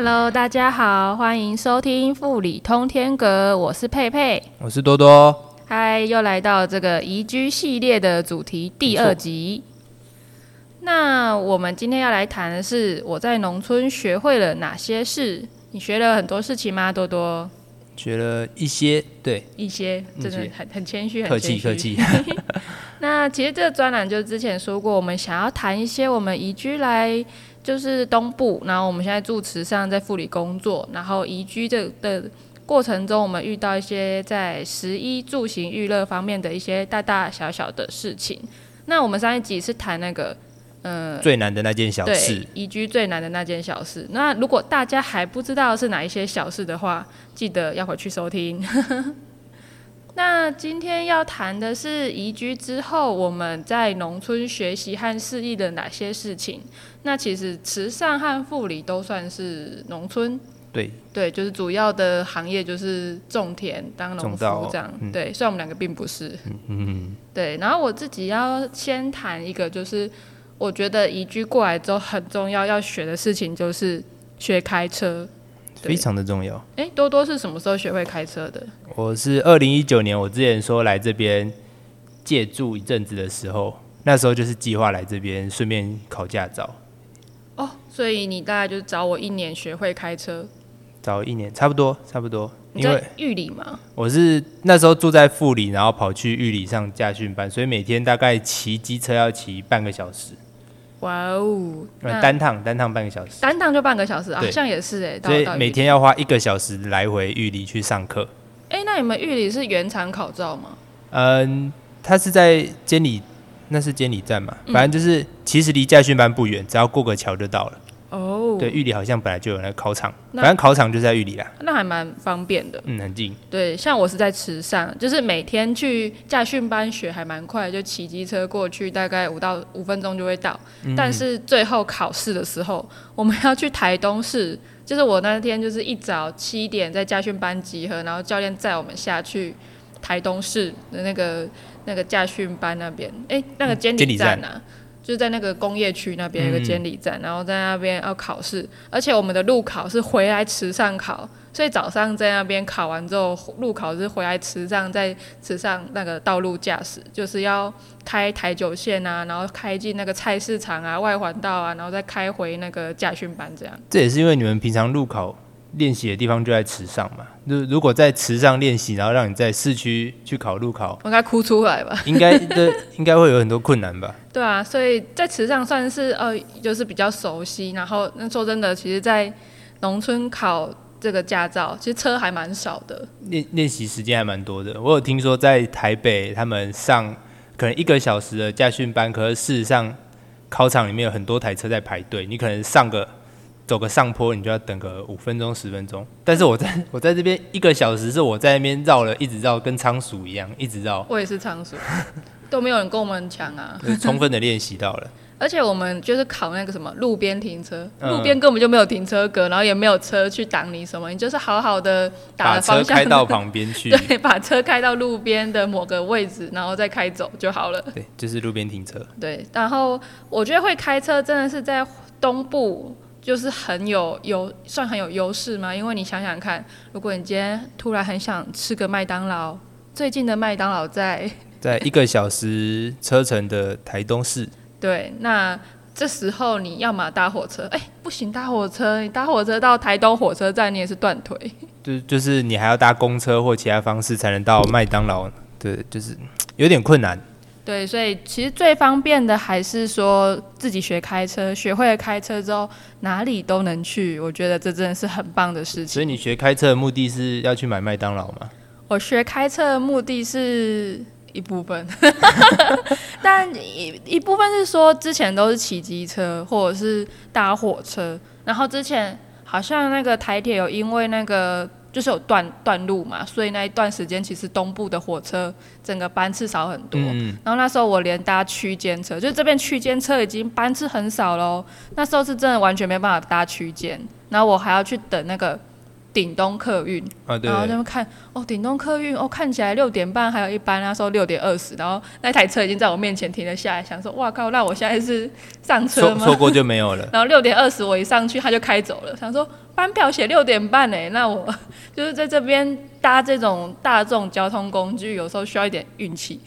Hello，大家好，欢迎收听富里通天阁，我是佩佩。我是多多，嗨，又来到这个宜居系列的主题第二集。那我们今天要来谈的是我在农村学会了哪些事？你学了很多事情吗？多多学了一些，对，一些，真的很很谦虚，很客气客气。那其实这个专栏就之前说过，我们想要谈一些我们宜居来就是东部，然后我们现在住池上，在富里工作，然后移居这的过程中，我们遇到一些在食衣住行娱乐方面的一些大大小小的事情。那我们上一集是谈那个，呃，最难的那件小对事，，移居最难的那件小事。那如果大家还不知道是哪一些小事的话，记得要回去收听。那今天要谈的是移居之后我们在农村学习和适应的哪些事情。那其实慈善和护理都算是农村，对，对，就是主要的行业就是种田当农夫这样。嗯对，虽然我们两个并不是。嗯，对，然后我自己要先谈一个，就是我觉得移居过来之后很重要要学的事情，就是学开车。非常的重要。诶，多多是什么时候学会开车的？我是二零一九年，我之前说来这边借住一阵子的时候，那时候就是计划来这边顺便考驾照，哦，所以你大概就是找我一年学会开车。找一年差不多差不多，你因为在玉里吗？我是那时候住在富里，然后跑去玉里上驾训班，所以每天大概骑机车要骑半个小时，哇哦，单趟单趟半个小时，单趟就半个小时，好像也是哎。到所以每天要花一个小时来回玉里去上课。诶，那你们玉里是原厂考照吗？嗯，他是在监理，那是监理站嘛，嗯反正就是其实离驾训班不远，只要过个桥就到了。哦，对，，玉里好像本来就有那个考场，反正考场就在玉里啦，那还蛮方便的。嗯，很近。对，像我是在池上，就是每天去驾训班学还蛮快，就骑机车过去，大概五到五分钟就会到。嗯但是最后考试的时候，我们要去台东市，就是我那天就是一早七点在驾训班集合，然后教练载我们下去台东市的那个那个驾训班那边，哎、那个监理监理站站啊。就是在那个工业区那边有一个嗯监理站，然后在那边要考试，而且我们的路考是回来池上考，所以早上在那边考完之后，路考是回来池上，在池上那个道路驾驶，就是要开台九线啊，然后开进那个菜市场啊、外环道啊，然后再开回那个驾训班这样。这也是因为你们平常路考练习的地方就在池上嘛。如如果在池上练习，然后让你在市区去考路考，我应该哭出来吧？应该的 应该会有很多困难吧？对啊，所以在池上算是呃，就是比较熟悉。然后那说真的，其实，在农村考这个驾照，其实车还蛮少的。练练习时间还蛮多的。我有听说在台北，他们上可能一个小时的驾训班，可是事实上考场里面有很多台车在排队，你可能上个走个上坡，你就要等个五分钟十分钟。但是我在 我在这边一个小时，是我在那边绕了一直绕，跟仓鼠一样一直绕，我也是仓鼠，都没有人跟我们抢啊。就是充分的练习到了。而且我们就是考那个什么路边停车，嗯路边根本就没有停车格，然后也没有车去挡你什么，你就是好好的打方向车开到旁边去，对，把车开到路边的某个位置，然后再开走就好了。对，就是路边停车。对，然后我觉得会开车真的是在东部，就是很有优，算很有优势吗。因为你想想看，如果你今天突然很想吃个麦当劳，最近的麦当劳在 在一个小时车程的台东市，对，那这时候你要么搭火车，哎，不行，搭火车，你搭火车到台东火车站，你也是断腿。就就是你还要搭公车或其他方式才能到麦当劳，对，就是有点困难。对，所以其实最方便的还是说自己学开车，学会了开车之后哪里都能去，我觉得这真的是很棒的事情。所以你学开车的目的是要去买麦当劳吗？我学开车的目的是一部分，但一一部分是说之前都是骑机车或者是搭火车，然后之前好像那个台铁有因为那个就是有断断路嘛，所以那一段时间其实东部的火车整个班次少很多。嗯，然后那时候我连搭区间车，就这边区间车已经班次很少喽。那时候是真的完全没办法搭区间，然后我还要去等那个顶东客运，啊，对然后他们看哦，顶东客运哦，看起来六点半还有一班，那时候六点二十，然后那台车已经在我面前停了下来，想说哇靠，那我现在是上车吗？错错过就没有了。然后六点二十我一上去，他就开走了。想说班表写六点半呢，那我 就是在这边搭这种大众交通工具，有时候需要一点运气，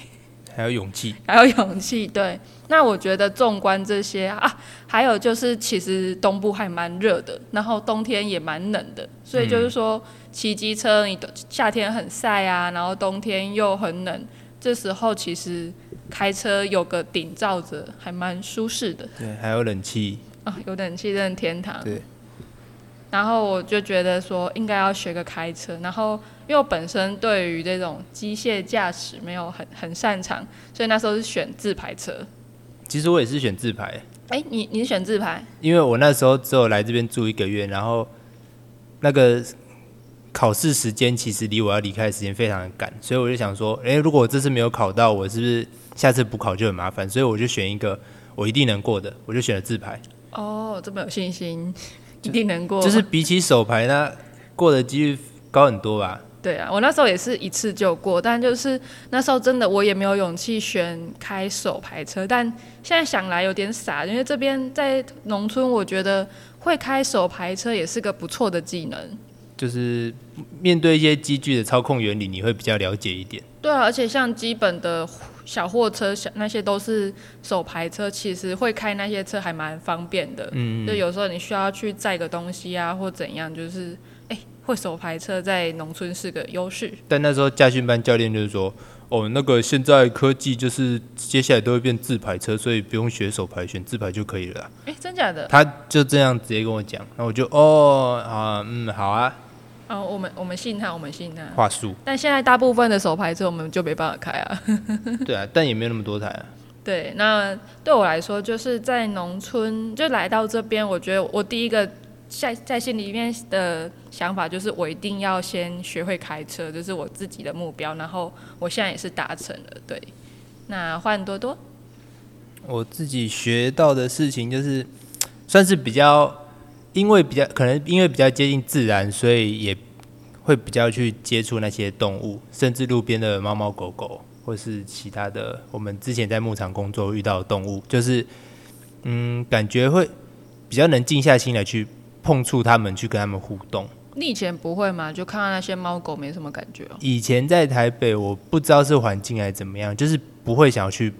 还有勇气，还有勇气。对，那我觉得纵观这些啊，还有就是其实东部还蛮热的，然后冬天也蛮冷的，所以就是说骑机车，你夏天很晒啊，然后冬天又很冷，这时候其实开车有个顶罩着，还蛮舒适的。对，还有冷气，啊，有冷气真的天堂。对。然后我就觉得说应该要学个开车，然后因为我本身对于这种机械驾驶没有很很擅长，所以那时候是选自排车。其实我也是选自排，哎，你你是选自排？因为我那时候只有来这边住一个月，然后那个考试时间其实离我要离开的时间非常的赶，所以我就想说，哎，如果我这次没有考到，我是不是下次补考就很麻烦？所以我就选一个我一定能过的，我就选了自排。哦，这么有信心，一定能过。就是比起手牌，那过的几率高很多吧？对啊，我那时候也是一次就过，但就是那时候真的我也没有勇气选开手排车，但现在想来有点傻，因为这边在农村，我觉得会开手排车也是个不错的技能。就是面对一些机具的操控原理，你会比较了解一点。对啊，而且像基本的小货车、小那些都是手排车，其实会开那些车还蛮方便的。嗯就有时候你需要去载个东西啊，或怎样，就是哎，会手排车在农村是个优势。但那时候驾训班教练就是说，哦，那个现在科技就是接下来都会变自排车，所以不用学手排，选自排就可以了。哎，真假的？他就这样直接跟我讲，那我就哦啊嗯好啊。哦，我们我们信他，我们信他。话术。但现在大部分的手牌车我们就没办法开啊。对啊，但也没有那么多台啊。对，那对我来说，就是在农村就来到这边，我觉得我第一个在在心里面的想法就是，我一定要先学会开车，这是我自己的目标。然后我现在也是达成了。对，那换多多。我自己学到的事情就是，算是比较。因为比较可能因为比较接近自然，所以也会比较去接触那些动物，甚至路边的猫猫狗狗，或是其他的我们之前在牧场工作遇到的动物，就是嗯，感觉会比较能静下心来去碰触它们，去跟它们互动。你以前不会吗？就看到那些猫狗没什么感觉哦。以前在台北，我不知道是环境还是怎么样，就是不会想要去，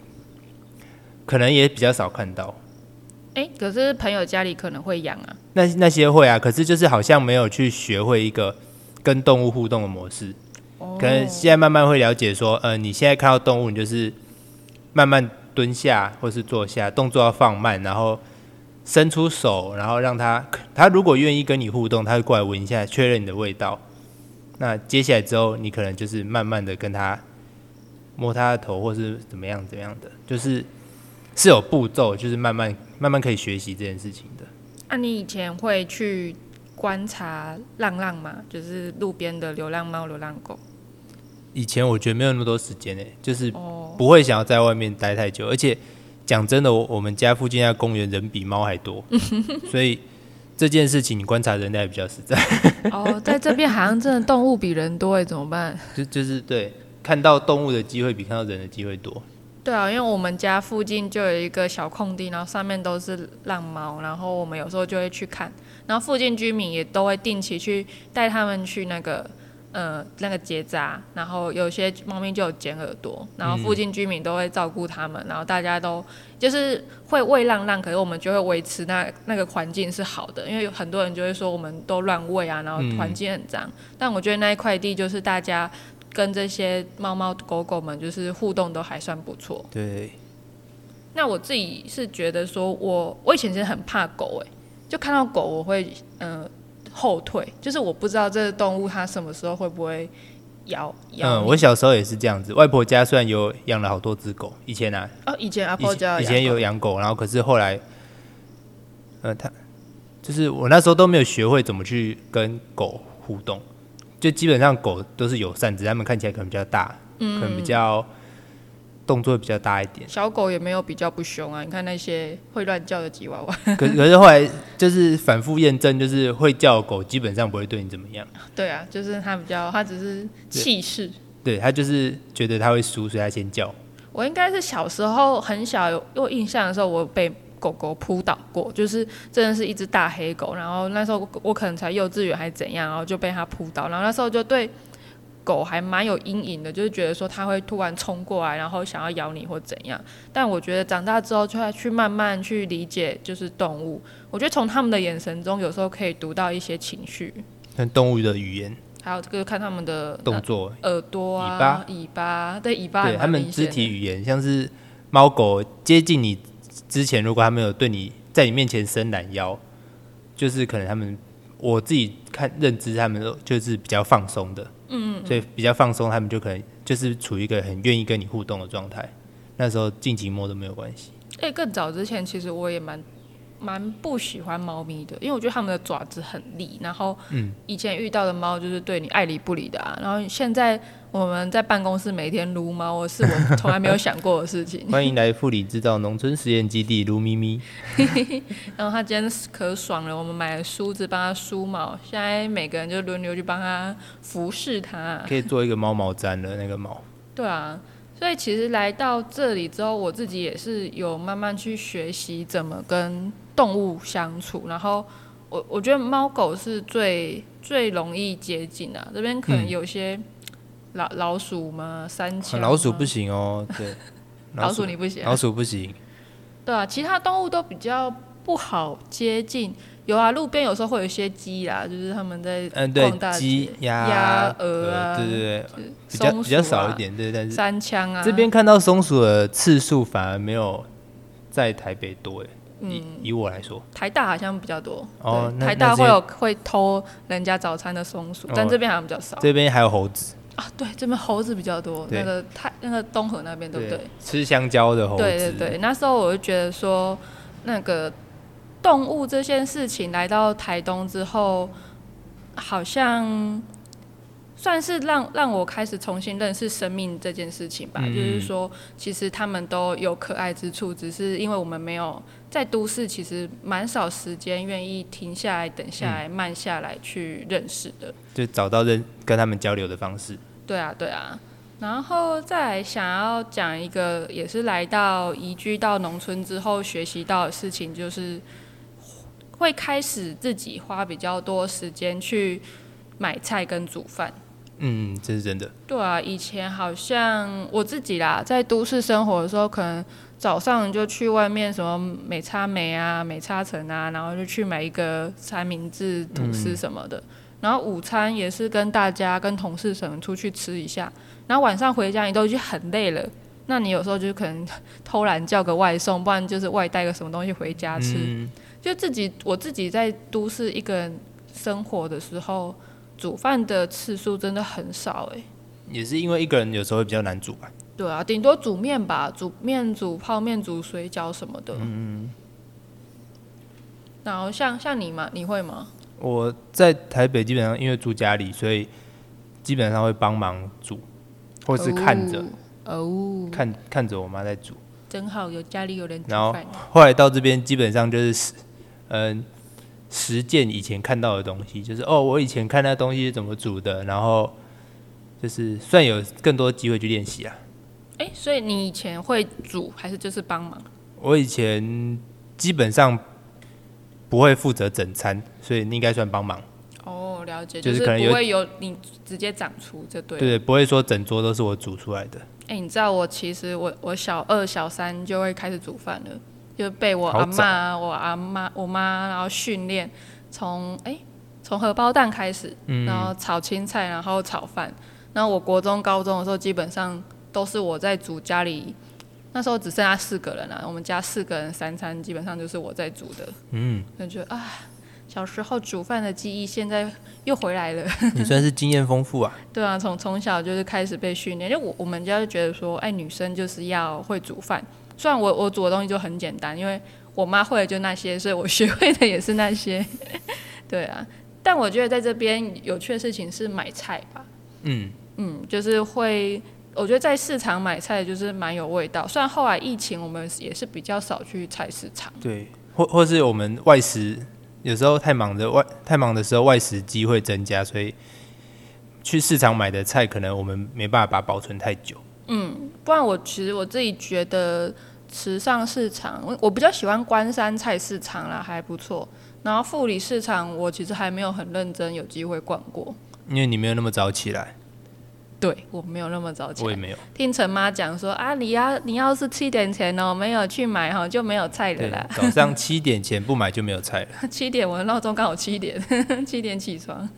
可能也比较少看到。哎，可是朋友家里可能会养啊。那那些会啊，可是就是好像没有去学会一个跟动物互动的模式。哦。可能现在慢慢会了解说，呃，你现在看到动物，你就是慢慢蹲下或是坐下，动作要放慢，然后伸出手，然后让它，它如果愿意跟你互动，它会过来闻一下，确认你的味道。那接下来之后，你可能就是慢慢的跟它摸它的头，或是怎么样怎么样的，就是是有步骤，就是慢慢。慢慢可以学习这件事情的。那你以前会去观察浪浪吗？就是路边的流浪猫、流浪狗。以前我觉得没有那么多时间诶，就是不会想要在外面待太久。而且讲真的，我我们家附近那公园人比猫还多，所以这件事情你观察人类比较实在。哦，在这边好像真的动物比人多诶，怎么办？就就是对，看到动物的机会比看到人的机会多。对啊，因为我们家附近就有一个小空地，然后上面都是浪猫，然后我们有时候就会去看，然后附近居民也都会定期去带他们去那个呃那个结扎，然后有些猫咪就有剪耳朵，然后附近居民都会照顾他们，然后大家都就是会喂浪浪，可是我们就会维持那那个环境是好的，因为有很多人就会说我们都乱喂啊，然后环境很脏，但我觉得那一块地就是大家。跟这些猫猫狗狗们就是互动都还算不错。对。那我自己是觉得说，我我以前其实很怕狗，哎，就看到狗我会嗯后退，就是我不知道这个动物它什么时候会不会咬咬。嗯，我小时候也是这样子。外婆家虽然有养了好多只狗，以前啊，哦，以前阿婆家以前有养狗，然后可是后来，呃，他就是我那时候都没有学会怎么去跟狗互动。就基本上狗都是友善，只是它们看起来可能比较大，可能比较动作比较大一点。小狗也没有比较不凶啊，你看那些会乱叫的吉娃娃。可可是后来就是反复验证，就是会叫的狗基本上不会对你怎么样。对啊，就是它比较，它只是气势。对，它就是觉得它会输，所以它先叫。我应该是小时候很小有有印象的时候，我被狗狗扑倒过，就是真的是一只大黑狗，然后那时候我可能才幼稚园还是怎样，然后就被它扑倒，然后那时候就对狗还蛮有阴影的，就是觉得说它会突然冲过来，然后想要咬你或怎样。但我觉得长大之后就要去慢慢去理解，就是动物，我觉得从他们的眼神中有时候可以读到一些情绪，看动物的语言。还有这个看他们的动作、耳朵啊、尾巴、尾巴，对尾巴，对他们肢体语言，像是猫狗接近你之前，如果他们有对你在你面前伸懒腰，就是可能他们我自己看认知，他们就是比较放松的，嗯嗯，所以比较放松，他们就可能就是处于一个很愿意跟你互动的状态。那时候近期摸都没有关系。哎，更早之前，其实我也蛮。蛮不喜欢猫咪的，因为我觉得它们的爪子很利，然后以前遇到的猫就是对你爱理不理的啊。然后现在我们在办公室每天撸猫，是我从来没有想过的事情。欢迎来富里制造农村实验基地撸咪咪。然后他今天可爽了，我们买了梳子帮他梳毛，现在每个人就轮流去帮他服侍他，可以做一个猫毛毡的那个毛。对啊。所以其实来到这里之后，我自己也是有慢慢去学习怎么跟动物相处。然后我我觉得猫狗是最最容易接近的。这边可能有些老老鼠嘛，三枪。老鼠不行哦，对。老鼠你不行。老鼠不行。对啊，其他动物都比较不好接近。有啊，路边有时候会有一些鸡啦，就是他们在嗯对鸡鸭鹅啊，对对对，比较比较少一点，对，但是三枪啊，这边看到松鼠的次数反而没有在台北多哎，以以我来说，台大好像比较多哦，台大会有会偷人家早餐的松鼠，但这边好像比较少。这边还有猴子。啊，对，这边猴子比较多，那个太那个东河那边对不对？吃香蕉的猴子，对对对，那时候我就觉得说那个。动物这件事情来到台东之后，好像算是让让我开始重新认识生命这件事情吧。就是说，其实他们都有可爱之处，只是因为我们没有在都市，其实蛮少时间愿意停下来、等下来、慢下来去认识的。就找到认跟他们交流的方式。对啊，对啊。然后再想要讲一个，也是来到移居到农村之后学习到的事情，就是。会开始自己花比较多时间去买菜跟煮饭。嗯，这是真的。对啊，以前好像我自己啦，在都市生活的时候，可能早上就去外面什么美差美啊、美差城啊，然后就去买一个三明治、吐司什么的。然后午餐也是跟大家、跟同事什么出去吃一下。然后晚上回家，你都已经很累了，那你有时候就可能偷懒叫个外送，不然就是外带个什么东西回家吃。就自己，我自己在都市一个人生活的时候，煮饭的次数真的很少哎。也是因为一个人有时候会比较难煮吧。对啊，顶多煮面吧，煮面、煮泡面、煮水饺什么的。嗯嗯。然后像像你嘛，你会吗？我在台北基本上因为住家里，所以基本上会帮忙煮，或是看着哦，看看着我妈在煮。真好，有家里有人煮饭。后来到这边基本上就是。嗯，实践以前看到的东西，就是哦，我以前看那东西是怎么煮的，然后就是算有更多机会去练习啊。哎，所以你以前会煮还是就是帮忙？我以前基本上不会负责整餐，所以你应该算帮忙。哦，了解，就是可能不会有你直接掌厨，这对对，不会说整桌都是我煮出来的。哎，你知道我其实我我小二小三就会开始煮饭了。就被我阿妈、我阿妈、我妈，然后训练，从哎从荷包蛋开始，然后炒青菜，然后炒饭。然后我国中、高中的时候，基本上都是我在煮家里。那时候只剩下四个人了，我们家四个人三餐基本上就是我在煮的。嗯，就觉得啊，小时候煮饭的记忆现在又回来了。你算是经验丰富啊。对啊，从从小就是开始被训练，就我我们家就觉得说，哎，女生就是要会煮饭。虽然我我煮的东西就很简单，因为我妈会的就那些，所以我学会的也是那些。对啊，但我觉得在这边有趣的事情是买菜吧。嗯嗯，就是会我觉得在市场买菜就是蛮有味道。虽然后来疫情，我们也是比较少去菜市场。对，或或是我们外食，有时候太忙的外太忙的时候，外食机会增加，所以去市场买的菜，可能我们没办法保存太久。嗯，不然我其实我自己觉得池上市场，我我比较喜欢关山菜市场啦，还不错。然后富里市场，我其实还没有很认真有机会逛过，因为你没有那么早起来，对我没有那么早起来。我也没有。听陈妈讲说啊，你要你要是七点前哦没有去买哈，就没有菜的啦。，早上七点前不买就没有菜了，七点我的闹钟刚好七点，七点起床。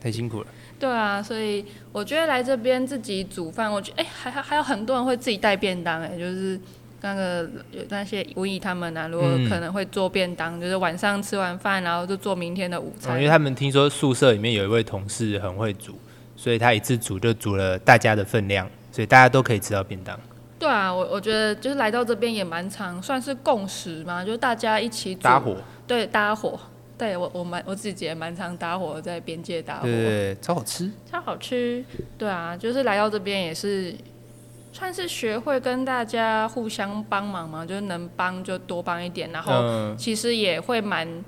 太辛苦了。对啊，所以我觉得来这边自己煮饭，我觉得哎、还还还有很多人会自己带便当哎、就是那个有那些文艺他们啊，如果嗯可能会做便当，就是晚上吃完饭，然后就做明天的午哦餐。因为他们听说宿舍里面有一位同事很会煮，所以他一次煮就煮了大家的分量，所以大家都可以吃到便当。对啊，我我觉得就是来到这边也蛮常算是共识嘛，就是大家一起煮搭伙，对搭伙。对我我蛮我自己也蛮常搭伙在边界搭伙，对，超好吃。超好吃。对啊，就是来到这边也是算是学会跟大家互相帮忙嘛，就是能帮就多帮一点，然后嗯，其实也会蛮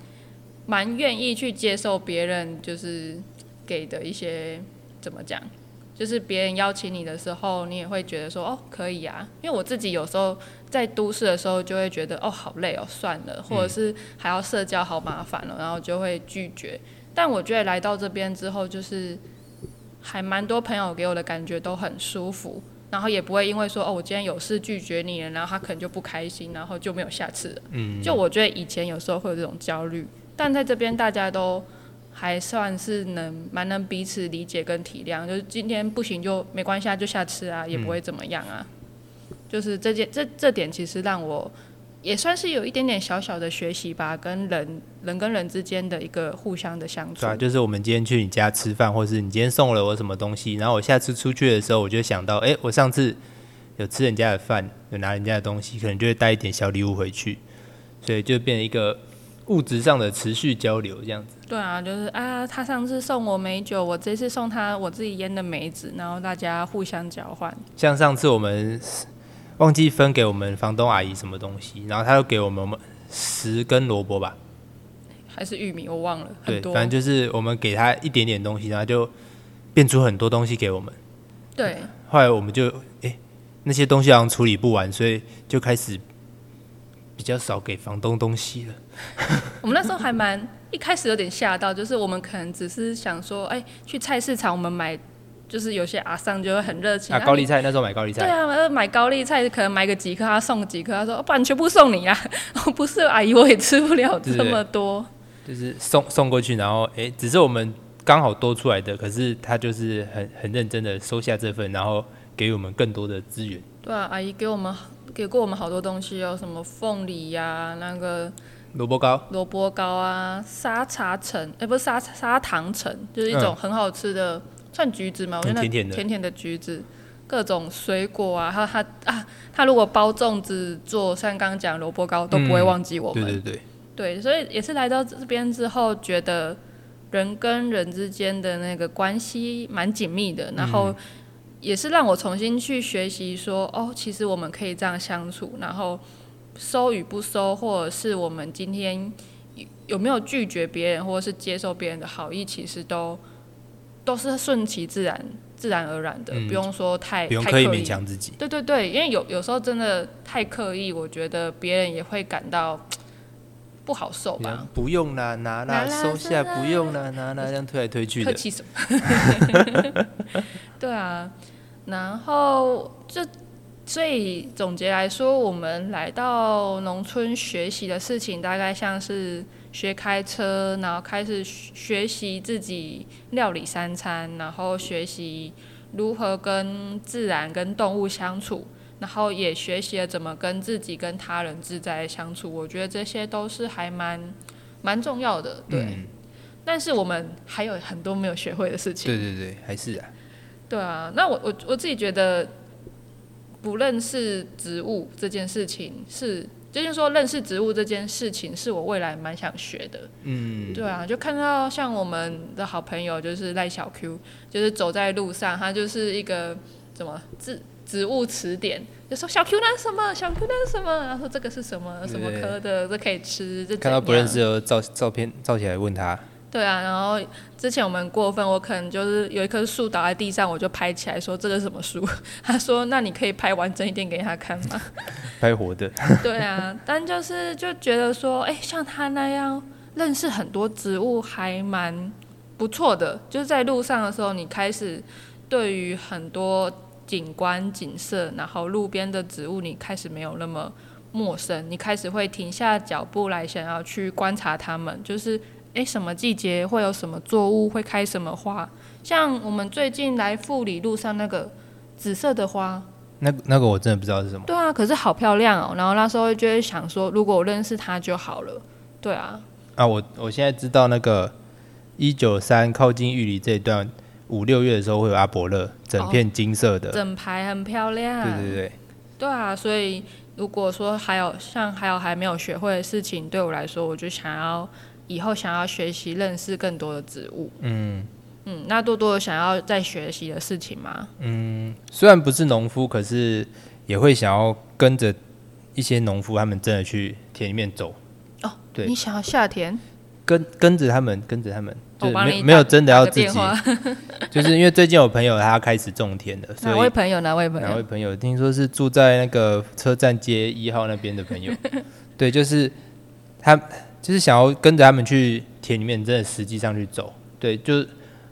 蛮愿意去接受别人就是给的一些怎么讲。就是别人邀请你的时候，你也会觉得说哦可以啊，因为我自己有时候在都市的时候就会觉得哦好累哦算了，或者是还要社交好麻烦了，然后就会拒绝。但我觉得来到这边之后，就是还蛮多朋友给我的感觉都很舒服，然后也不会因为说哦我今天有事拒绝你了，然后他可能就不开心，然后就没有下次了。嗯，就我觉得以前有时候会有这种焦虑，但在这边大家都还算是能蛮能彼此理解跟体谅，就是今天不行就没关系啊，就下次啊，也不会怎么样啊。就是这件这这点其实让我也算是有一点点小小的学习吧，跟人人跟人之间的一个互相的相处对。啊，就是我们今天去你家吃饭，或是你今天送了我什么东西，然后我下次出去的时候，我就想到，哎、我上次有吃人家的饭，有拿人家的东西，可能就会带一点小礼物回去，所以就变成一个物质上的持续交流这样子。对啊，就是啊，他上次送我美酒，我这次送他我自己腌的梅子，然后大家互相交换。像上次我们忘记分给我们房东阿姨什么东西，然后他又给我们十根萝卜吧，还是玉米，我忘了对很，多。反正就是我们给他一点点东西，然后就变出很多东西给我们。对，后来我们就诶、那些东西好像处理不完，所以就开始比较少给房东东西了。我们那时候还蛮一开始有点吓到，就是我们可能只是想说，哎、去菜市场我们买，就是有些阿桑就会很热情啊，高丽菜那时候买高丽菜，对啊，呃买高丽菜可能买个几颗，他送几颗，他说、哦不然全部送你啊！哦，不是阿姨，我也吃不了这么多。就是送送过去，然后诶、只是我们刚好多出来的，可是他就是很很认真的收下这份，然后给我们更多的资源。对啊，阿姨给我们给过我们好多东西哦，什么凤梨呀、那个萝卜糕，萝卜糕啊，沙茶橙，哎、不是沙沙糖橙，就是一种很好吃的，算橘子嘛，我觉得甜甜的。甜甜的橘子，各种水果啊，还有它啊，它如果包粽子做，像刚刚讲萝卜糕，都不会嗯忘记我们。对对对，对，所以也是来到这边之后，觉得人跟人之间的那个关系蛮紧密的，然后也是让我重新去学习说，哦，其实我们可以这样相处，然后收与不收，或者是我们今天有有没有拒绝别人，或者是接受别人的好意，其实都都是顺其自然、自然而然的，嗯不用说太不用刻意勉强自己。对对对，因为有有时候真的太刻意，我觉得别人也会感到 不好受吧。不用啦，拿啦，拿啦收下，不用啦，拿啦，这样推来推去的。客气什么？对啊，然后就所以总结来说，我们来到农村学习的事情，大概像是学开车，然后开始学习自己料理三餐，然后学习如何跟自然、跟动物相处。然后也学习了怎么跟自己、跟他人自在相处，我觉得这些都是还蛮蛮重要的，对。嗯，但是我们还有很多没有学会的事情。对对对，还是啊，对啊，那我我我自己觉得，不认识植物这件事情是，就是说认识植物这件事情是我未来蛮想学的。嗯，对啊，就看到像我们的好朋友就是赖小 Q，就是走在路上，他就是一个怎么植植物词典，就说小 Q 那是什么，小 Q 那是什么，然后说这个是什么什么科的，这可以吃，这看到不认识的照照片照起来问他，对啊，然后之前我们过分，我可能就是有一棵树倒在地上，我就拍起来说这个是什么树？他说那你可以拍完整一点给他看吗？拍活的，对啊，但就是就觉得说，哎、像他那样认识很多植物还蛮不错的。就是在路上的时候，你开始对于很多景观景色，然后路边的植物，你开始没有那么陌生，你开始会停下脚步来想要去观察它们，就是哎、诶什么季节会有什么作物会开什么花？像我们最近来富里路上那个紫色的花，那那个我真的不知道是什么。对啊，可是好漂亮哦。然后那时候就会想说，如果我认识它就好了。对啊，啊，我我现在知道那个一九三靠近玉里这一段，五六月的时候会有阿伯乐，整片金色的。整排很漂亮。对对对，对啊，所以如果说还有像还有还没有学会的事情，对我来说，我就想要以后想要学习认识更多的植物。嗯嗯，那多多有想要再学习的事情吗？嗯，虽然不是农夫，可是也会想要跟着一些农夫他们真的去田里面走。哦，对你想要下田？跟跟着他们，跟着他们，就没没有真的要自己 就是因为最近有朋友他开始种田的，所以哪位朋友？哪位朋友？哪位朋友听说是住在那个车站街一号那边的朋友，对，就是他就是想要跟着他们去田里面，真的实际上去走，对，就是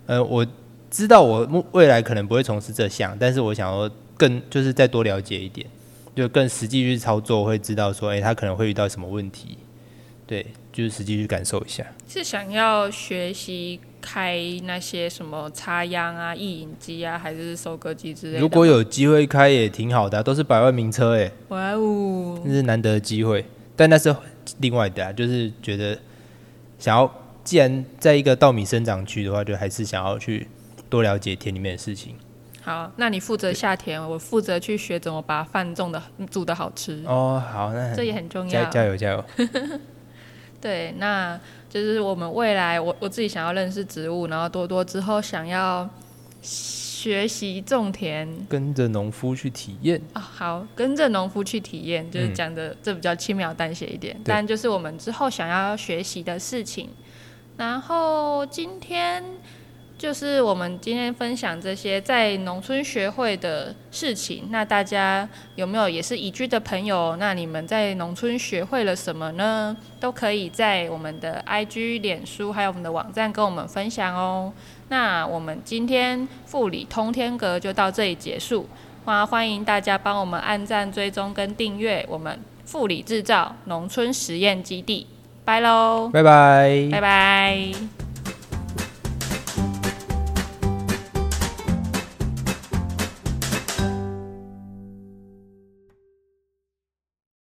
呃，我知道我未来可能不会从事这项，但是我想要更就是再多了解一点，就更实际去操作，会知道说，哎、他可能会遇到什么问题，对，就是实际去感受一下。是想要学习开那些什么插秧啊、意引机啊，还是收割机之类的？如果有机会开也挺好的啊、都是百万名车哎，哇哦，这是难得的机会。但那是另外的、啊，就是觉得想要，既然在一个稻米生长区的话，就还是想要去多了解田里面的事情。好，那你负责下田，我负责去学怎么把饭种的煮的好吃，哦，好，那这也很重加要。加油加油！对，那就是我们未来，我我自己想要认识植物，然后多多之后想要学习种田跟着农夫去体验。啊、好，跟着农夫去体验，就是嗯讲的、这比较轻描淡写一点，但就是我们之后想要学习的事情。然后今天就是我们今天分享这些在农村学会的事情。那大家有没有也是移居的朋友？那你们在农村学会了什么呢？都可以在我们的 IG、脸书还有我们的网站跟我们分享哦。那我们今天富理通天阁就到这里结束。那欢迎大家帮我们按赞、追踪跟订阅我们富理制造农村实验基地。拜喽，拜拜。拜拜。